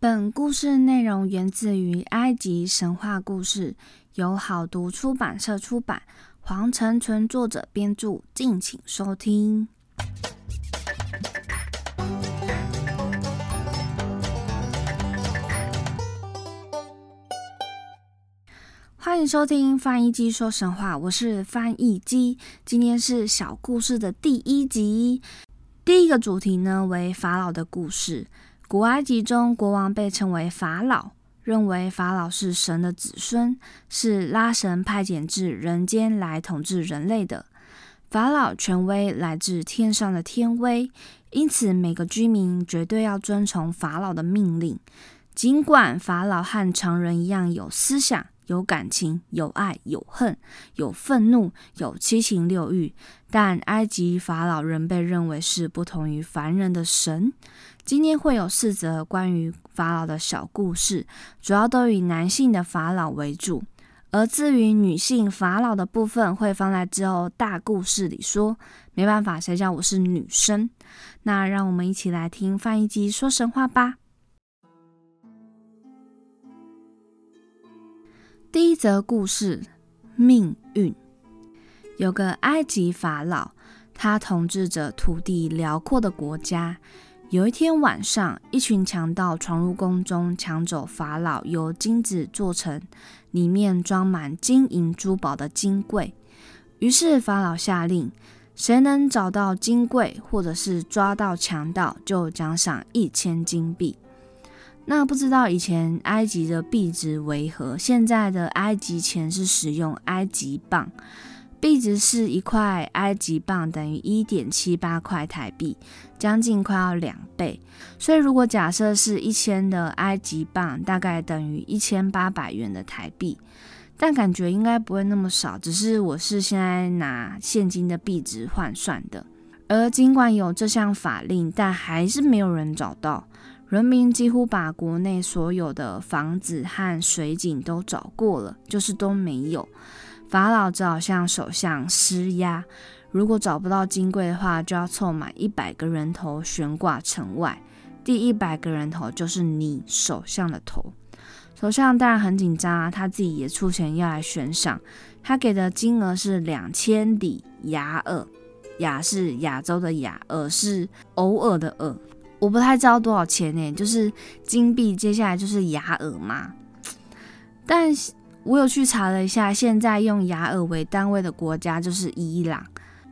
本故事内容源自于埃及神话故事，由好读出版社出版，黄成纯作者编著，敬请收听。欢迎收听翻译机说神话，我是翻译机，今天是小故事的第一集。第一个主题呢为法老的故事。古埃及中，国王被称为法老，认为法老是神的子孙，是拉神派遣至人间来统治人类的。法老权威来自天上的天威，因此每个居民绝对要遵从法老的命令。尽管法老和常人一样有思想、有感情、有爱、有恨、有愤怒、有七情六欲，但埃及法老仍被认为是不同于凡人的神。今天会有四则关于法老的小故事，主要都以男性的法老为主，而至于女性法老的部分会放在之后大故事里说。没办法，谁叫我是女生？那让我们一起来听翻译机说神话吧。第一则故事：命运。有个埃及法老，他统治着土地辽阔的国家。有一天晚上，一群强盗闯入宫中，抢走法老由金子做成、里面装满金银珠宝的金柜。于是法老下令，谁能找到金柜，或者是抓到强盗，就奖赏一千金币。那不知道以前埃及的币值为何？现在的埃及钱是使用埃及镑。币值是一块埃及镑等于一点七八块台币，将近快要两倍。所以如果假设是一千的埃及镑，大概等于一千八百元的台币。但感觉应该不会那么少，只是我是现在拿现金的币值换算的。而尽管有这项法令，但还是没有人找到。人民几乎把国内所有的房子和水井都找过了，就是都没有。法老只好向首相施压，如果找不到金贵的话，就要凑满一百个人头悬挂城外。第一百个人头就是你首相的头。首相当然很紧张啊，他自己也出钱要来悬赏。他给的金额是两千里亚尔，亚是亚洲的亚，尔是偶尔的尔。我不太知道多少钱呢，就是金币，接下来就是亚尔嘛。但我有去查了一下，现在用雅尔为单位的国家就是伊朗，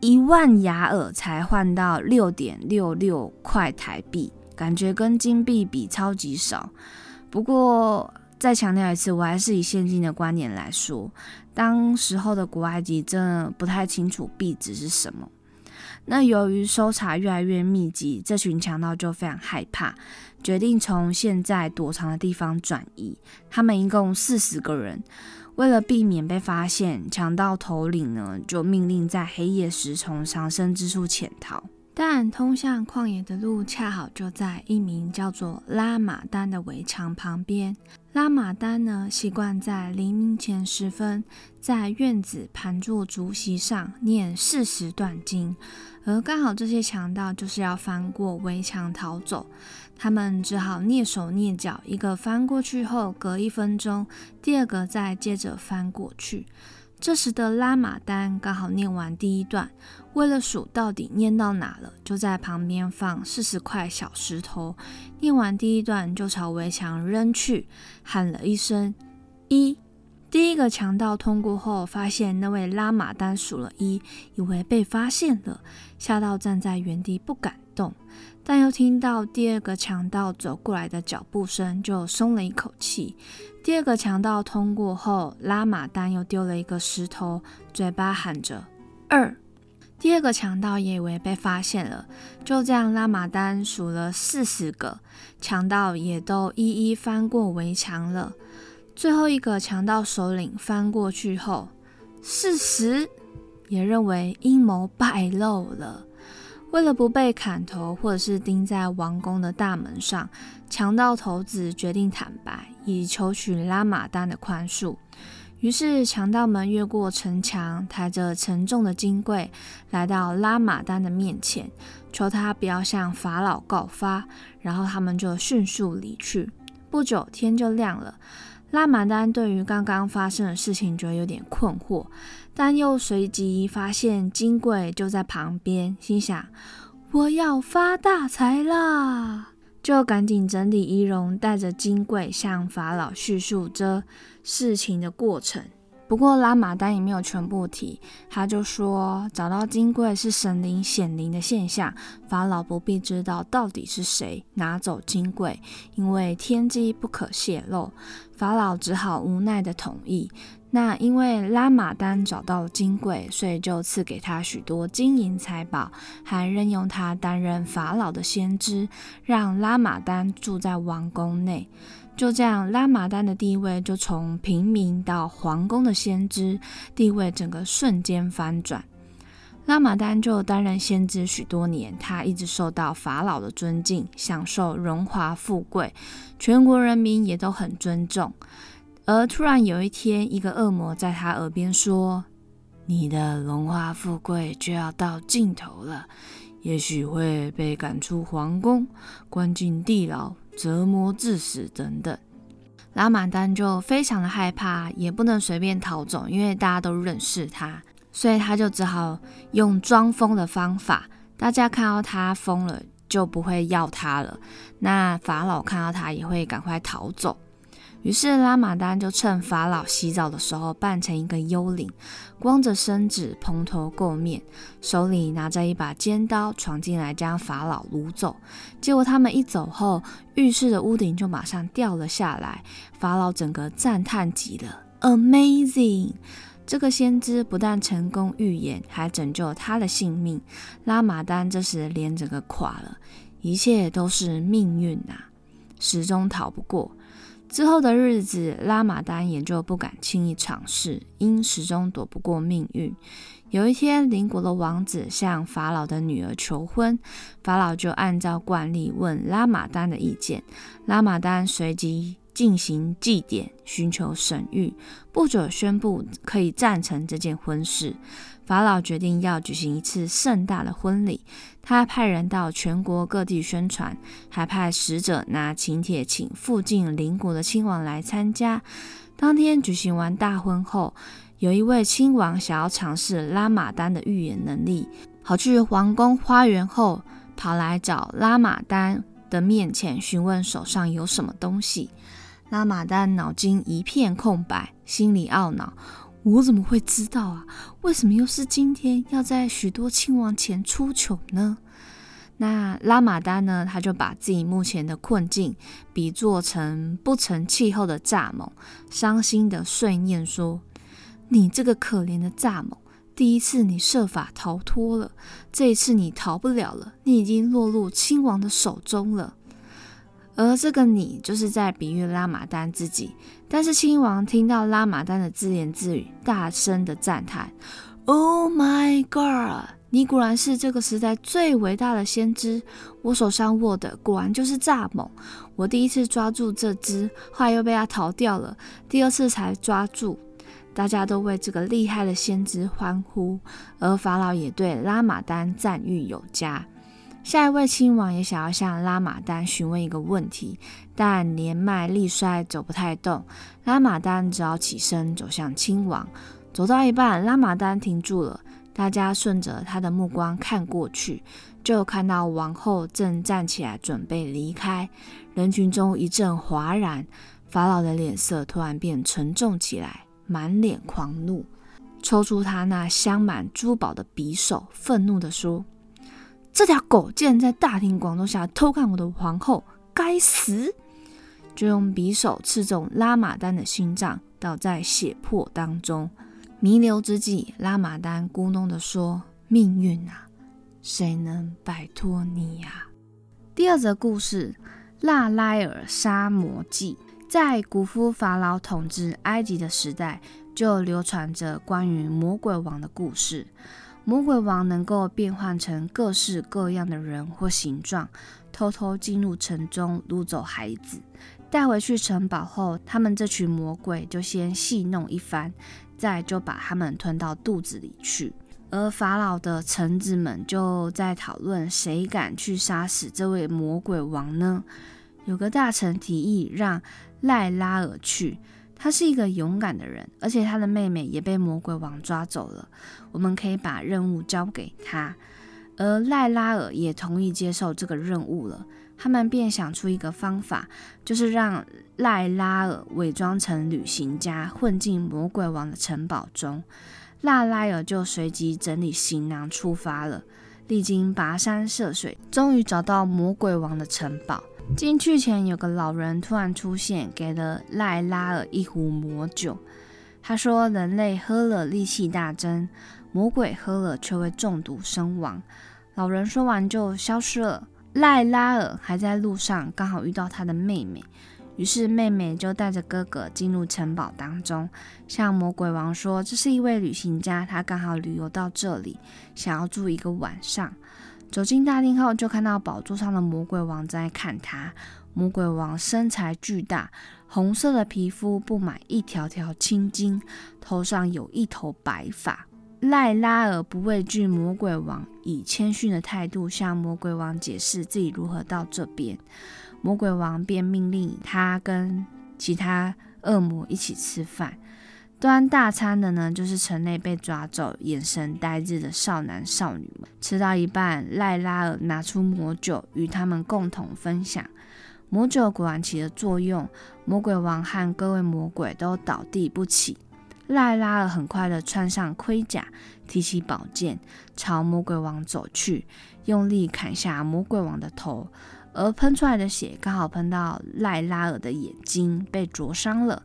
一万雅尔才换到六点六六块台币，感觉跟金币比超级少。不过再强调一次，我还是以现金的观点来说，当时候的古埃及真的不太清楚币值是什么。那由于搜查越来越密集，这群强盗就非常害怕，决定从现在躲藏的地方转移。他们一共四十个人，为了避免被发现，强盗头领呢就命令在黑夜时从藏身之处潜逃。但通向旷野的路恰好就在一名叫做拉马丹的围墙旁边。拉马丹呢，习惯在黎明前时分，在院子盘坐竹席上念四十段经，而刚好这些强盗就是要翻过围墙逃走，他们只好蹑手蹑脚，一个翻过去后，隔一分钟，第二个再接着翻过去。这时的拉马丹刚好念完第一段，为了数到底念到哪了，就在旁边放四十块小石头。念完第一段，就朝围墙扔去，喊了一声“一”。第一个强盗通过后，发现那位拉马丹数了一，以为被发现了，吓到站在原地不敢动。但又听到第二个强盗走过来的脚步声，就松了一口气。第二个强盗通过后，拉马丹又丢了一个石头，嘴巴喊着“二”。第二个强盗也以为被发现了，就这样，拉马丹数了四十个强盗，也都一一翻过围墙了。最后一个强盗首领翻过去后，四十也认为阴谋败露了。为了不被砍头，或者是钉在王宫的大门上，强盗头子决定坦白，以求取拉马丹的宽恕。于是，强盗们越过城墙，抬着沉重的金柜，来到拉马丹的面前，求他不要向法老告发。然后，他们就迅速离去。不久天就亮了。拉马丹对于刚刚发生的事情觉得有点困惑，但又随即发现金贵就在旁边，心想：我要发大财啦！就赶紧整理仪容，带着金贵向法老叙述这事情的过程。不过拉马丹也没有全部提，他就说找到金贵是神灵显灵的现象，法老不必知道到底是谁拿走金贵，因为天机不可泄露。法老只好无奈的同意。那因为拉马丹找到了金贵，所以就赐给他许多金银财宝，还任用他担任法老的先知，让拉马丹住在王宫内。就这样，拉马丹的地位就从平民到皇宫的先知地位，整个瞬间翻转。拉马丹就担任先知许多年，他一直受到法老的尊敬，享受荣华富贵，全国人民也都很尊重。而突然有一天，一个恶魔在他耳边说：“你的荣华富贵就要到尽头了，也许会被赶出皇宫，关进地牢。”折磨致死等等，拉马丹就非常的害怕，也不能随便逃走，因为大家都认识他，所以他就只好用装疯的方法，大家看到他疯了就不会要他了，那法老看到他也会赶快逃走。于是拉马丹就趁法老洗澡的时候扮成一个幽灵，光着身子，蓬头垢面，手里拿着一把尖刀，闯进来将法老掳走。结果他们一走后，浴室的屋顶就马上掉了下来。法老整个赞叹极了，Amazing！这个先知不但成功预言，还拯救了他的性命。拉马丹这时脸整个垮了，一切都是命运呐，始终逃不过。之后的日子，拉马丹也就不敢轻易尝试，因始终躲不过命运。有一天，邻国的王子向法老的女儿求婚，法老就按照惯例问拉马丹的意见。拉马丹随即进行祭典，寻求神谕，不久宣布可以赞成这件婚事。法老决定要举行一次盛大的婚礼，他派人到全国各地宣传，还派使者拿请帖请附近邻国的亲王来参加。当天举行完大婚后，有一位亲王想要尝试拉马丹的预言能力，跑去皇宫花园后，跑来找拉马丹的面前询问手上有什么东西。拉马丹脑筋一片空白，心里懊恼。我怎么会知道啊？为什么又是今天要在许多亲王前出糗呢？那拉马丹呢？他就把自己目前的困境比作成不成气候的蚱蜢，伤心的碎念说：“你这个可怜的蚱蜢，第一次你设法逃脱了，这一次你逃不了了，你已经落入亲王的手中了。”而这个你就是在比喻拉马丹自己，但是亲王听到拉马丹的自言自语，大声的赞叹：“Oh my God！你果然是这个时代最伟大的先知！我手上握的果然就是蚱蜢。我第一次抓住这只，后来又被它逃掉了，第二次才抓住。大家都为这个厉害的先知欢呼，而法老也对拉马丹赞誉有加。”下一位亲王也想要向拉马丹询问一个问题，但年迈力衰，走不太动。拉马丹只好起身走向亲王。走到一半，拉马丹停住了。大家顺着他的目光看过去，就看到王后正站起来准备离开。人群中一阵哗然，法老的脸色突然变沉重起来，满脸狂怒，抽出他那镶满珠宝的匕首，愤怒地说。这条狗竟然在大庭广众下偷看我的皇后，该死！就用匕首刺中拉马丹的心脏，倒在血泊当中。弥留之际，拉马丹咕哝地说：“命运啊，谁能摆脱你呀？”第二则故事《拉莱尔杀魔记》在古夫法老统治埃及的时代，就流传着关于魔鬼王的故事。魔鬼王能够变换成各式各样的人或形状，偷偷进入城中掳走孩子，带回去城堡后，他们这群魔鬼就先戏弄一番，再就把他们吞到肚子里去。而法老的臣子们就在讨论，谁敢去杀死这位魔鬼王呢？有个大臣提议让赖拉尔去，他是一个勇敢的人，而且他的妹妹也被魔鬼王抓走了，我们可以把任务交给他。而赖拉尔也同意接受这个任务了。他们便想出一个方法，就是让赖拉尔伪装成旅行家，混进魔鬼王的城堡中。赖拉尔就随即整理行囊出发了。历经跋山涉水，终于找到魔鬼王的城堡。进去前，有个老人突然出现，给了赖拉尔一壶魔酒。他说：“人类喝了力气大增，魔鬼喝了却会中毒身亡。”老人说完就消失了。赖拉尔还在路上，刚好遇到他的妹妹，于是妹妹就带着哥哥进入城堡当中，向魔鬼王说：“这是一位旅行家，他刚好旅游到这里，想要住一个晚上。”走进大厅后，就看到宝座上的魔鬼王在看他。魔鬼王身材巨大，红色的皮肤布满一条条青筋，头上有一头白发。赖拉尔不畏惧魔鬼王，以谦逊的态度向魔鬼王解释自己如何到这边。魔鬼王便命令他跟其他恶魔一起吃饭。端大餐的呢，就是城内被抓走、眼神呆滞的少男少女们。吃到一半，赖拉尔拿出魔酒与他们共同分享。魔酒果然起了作用，魔鬼王和各位魔鬼都倒地不起。赖拉尔很快的穿上盔甲，提起宝剑朝魔鬼王走去，用力砍下魔鬼王的头，而喷出来的血刚好喷到赖拉尔的眼睛，被灼伤了。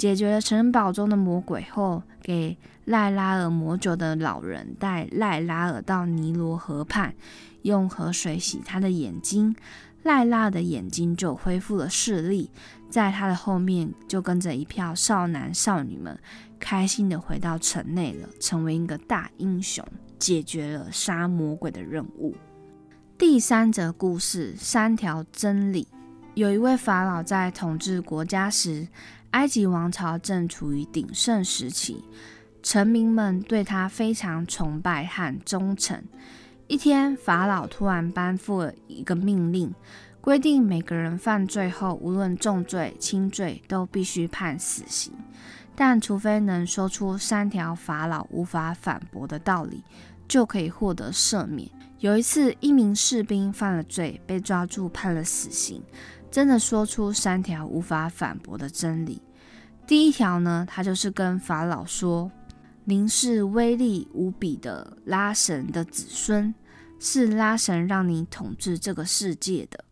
解决了城堡中的魔鬼后，给赖拉尔魔酒的老人带赖拉尔到尼罗河畔，用河水洗他的眼睛，赖拉尔的眼睛就恢复了视力。在他的后面就跟着一票少男少女们。开心的回到城内了，成为一个大英雄，解决了杀魔鬼的任务。第三则故事：三条真理。有一位法老在统治国家时，埃及王朝正处于鼎盛时期，臣民们对他非常崇拜和忠诚。一天，法老突然颁布了一个命令，规定每个人犯罪后，无论重罪轻罪，都必须判死刑。但除非能说出三条法老无法反驳的道理，就可以获得赦免。有一次，一名士兵犯了罪，被抓住判了死刑。真的说出三条无法反驳的真理。第一条呢，他就是跟法老说：“您是威力无比的拉神的子孙，是拉神让你统治这个世界的。”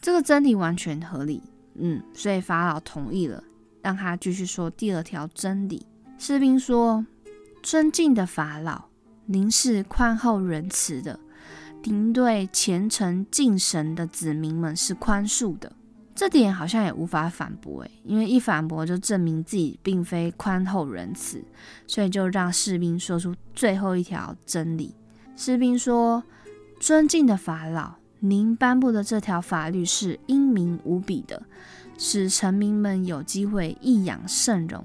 这个真理完全合理。嗯，所以法老同意了。让他继续说第二条真理。士兵说：“尊敬的法老，您是宽厚仁慈的，您对虔诚敬神的子民们是宽恕的。这点好像也无法反驳诶，因为一反驳就证明自己并非宽厚仁慈，所以就让士兵说出最后一条真理。士兵说：尊敬的法老，您颁布的这条法律是英明无比的。”使臣民们有机会一养圣容，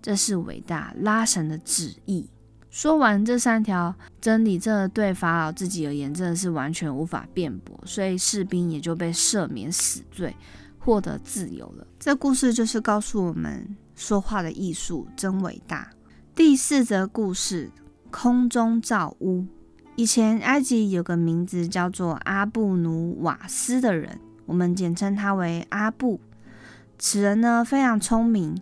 这是伟大拉神的旨意。说完这三条真理，这对法老自己而言真的是完全无法辩驳，所以士兵也就被赦免死罪，获得自由了。这故事就是告诉我们，说话的艺术真伟大。第四则故事：空中造屋。以前埃及有个名字叫做阿布努瓦斯的人，我们简称他为阿布。此人呢非常聪明，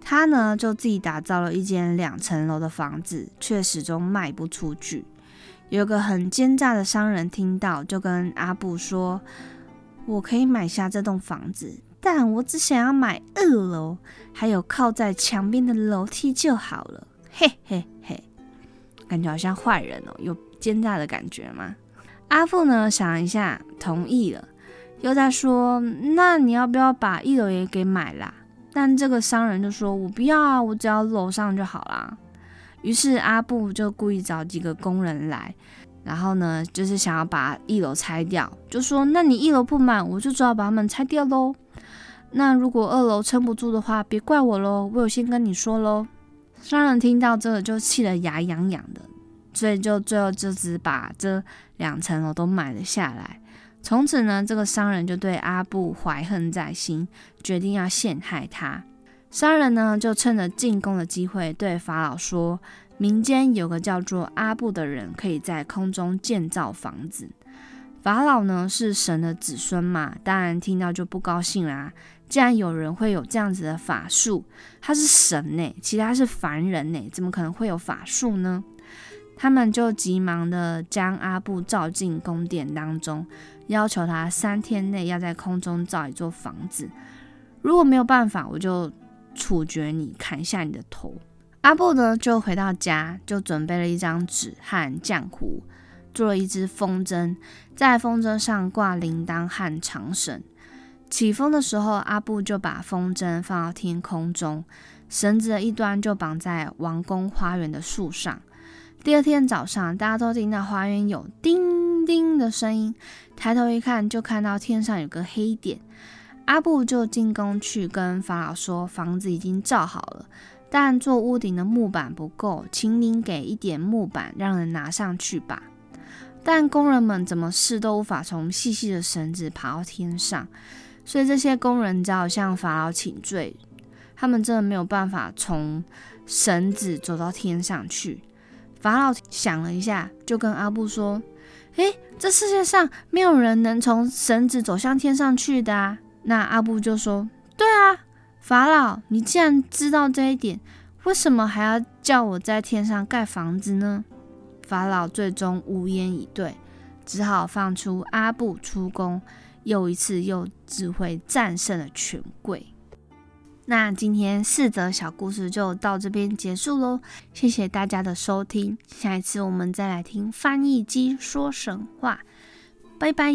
他呢就自己打造了一间两层楼的房子，却始终卖不出去。有个很奸诈的商人听到，就跟阿布说：“我可以买下这栋房子，但我只想要买二楼，还有靠在墙边的楼梯就好了。”嘿嘿嘿，感觉好像坏人哦，有奸诈的感觉吗？阿布呢想一下，同意了。又在说，那你要不要把一楼也给买啦？但这个商人就说：“我不要啊，我只要楼上就好啦。”于是阿布就故意找几个工人来，然后呢，就是想要把一楼拆掉，就说：“那你一楼不满，我就只好把他们拆掉喽。那如果二楼撑不住的话，别怪我喽，我有先跟你说喽。”商人听到这个就气得牙痒痒的，所以就最后就只把这两层楼都买了下来。从此呢，这个商人就对阿布怀恨在心，决定要陷害他。商人呢，就趁着进宫的机会，对法老说：“民间有个叫做阿布的人，可以在空中建造房子。”法老呢是神的子孙嘛，当然听到就不高兴啦。既然有人会有这样子的法术，他是神呢，其他是凡人呢，怎么可能会有法术呢？他们就急忙的将阿布召进宫殿当中，要求他三天内要在空中造一座房子。如果没有办法，我就。处决你，砍下你的头。阿布呢，就回到家，就准备了一张纸和浆糊，做了一只风筝，在风筝上挂铃铛和长绳。起风的时候，阿布就把风筝放到天空中，绳子的一端就绑在王宫花园的树上。第二天早上，大家都听到花园有叮叮的声音，抬头一看，就看到天上有个黑点。阿布就进宫去跟法老说：“房子已经造好了，但做屋顶的木板不够，请您给一点木板，让人拿上去吧。”但工人们怎么试都无法从细细的绳子爬到天上，所以这些工人只好向法老请罪。他们真的没有办法从绳子走到天上去。法老想了一下，就跟阿布说：“诶，这世界上没有人能从绳子走向天上去的啊！”那阿布就说：“对啊，法老，你既然知道这一点，为什么还要叫我在天上盖房子呢？”法老最终无言以对，只好放出阿布出宫，又一次用智慧战胜了权贵。那今天四则小故事就到这边结束喽，谢谢大家的收听，下一次我们再来听翻译机说神话，拜拜。